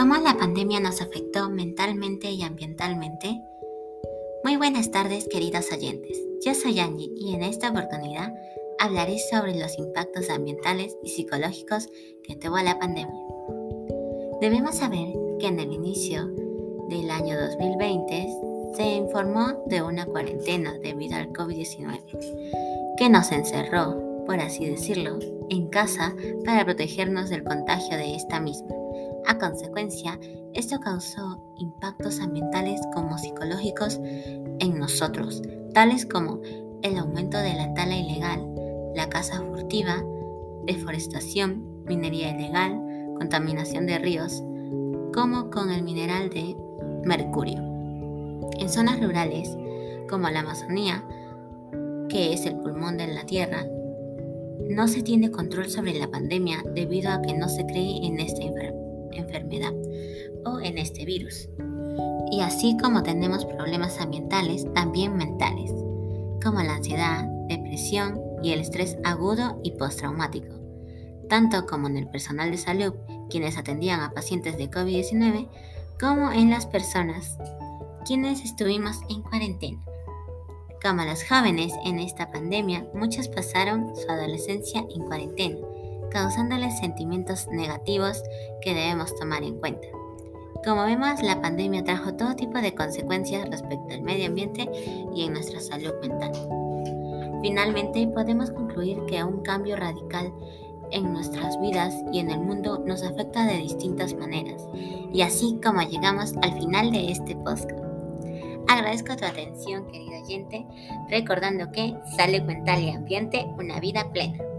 ¿Cómo la pandemia nos afectó mentalmente y ambientalmente? Muy buenas tardes queridos oyentes, yo soy Angie y en esta oportunidad hablaré sobre los impactos ambientales y psicológicos que tuvo la pandemia. Debemos saber que en el inicio del año 2020 se informó de una cuarentena debido al COVID-19 que nos encerró por así decirlo, en casa para protegernos del contagio de esta misma. A consecuencia, esto causó impactos ambientales como psicológicos en nosotros, tales como el aumento de la tala ilegal, la caza furtiva, deforestación, minería ilegal, contaminación de ríos, como con el mineral de mercurio. En zonas rurales, como la Amazonía, que es el pulmón de la Tierra, no se tiene control sobre la pandemia debido a que no se cree en esta o en este virus. Y así como tenemos problemas ambientales, también mentales, como la ansiedad, depresión y el estrés agudo y postraumático, tanto como en el personal de salud, quienes atendían a pacientes de COVID-19, como en las personas quienes estuvimos en cuarentena. Como los jóvenes en esta pandemia, muchos pasaron su adolescencia en cuarentena, causándoles sentimientos negativos que debemos tomar en cuenta. Como vemos, la pandemia trajo todo tipo de consecuencias respecto al medio ambiente y en nuestra salud mental. Finalmente, podemos concluir que un cambio radical en nuestras vidas y en el mundo nos afecta de distintas maneras, y así como llegamos al final de este podcast. Agradezco tu atención, querido oyente, recordando que sale mental y ambiente una vida plena.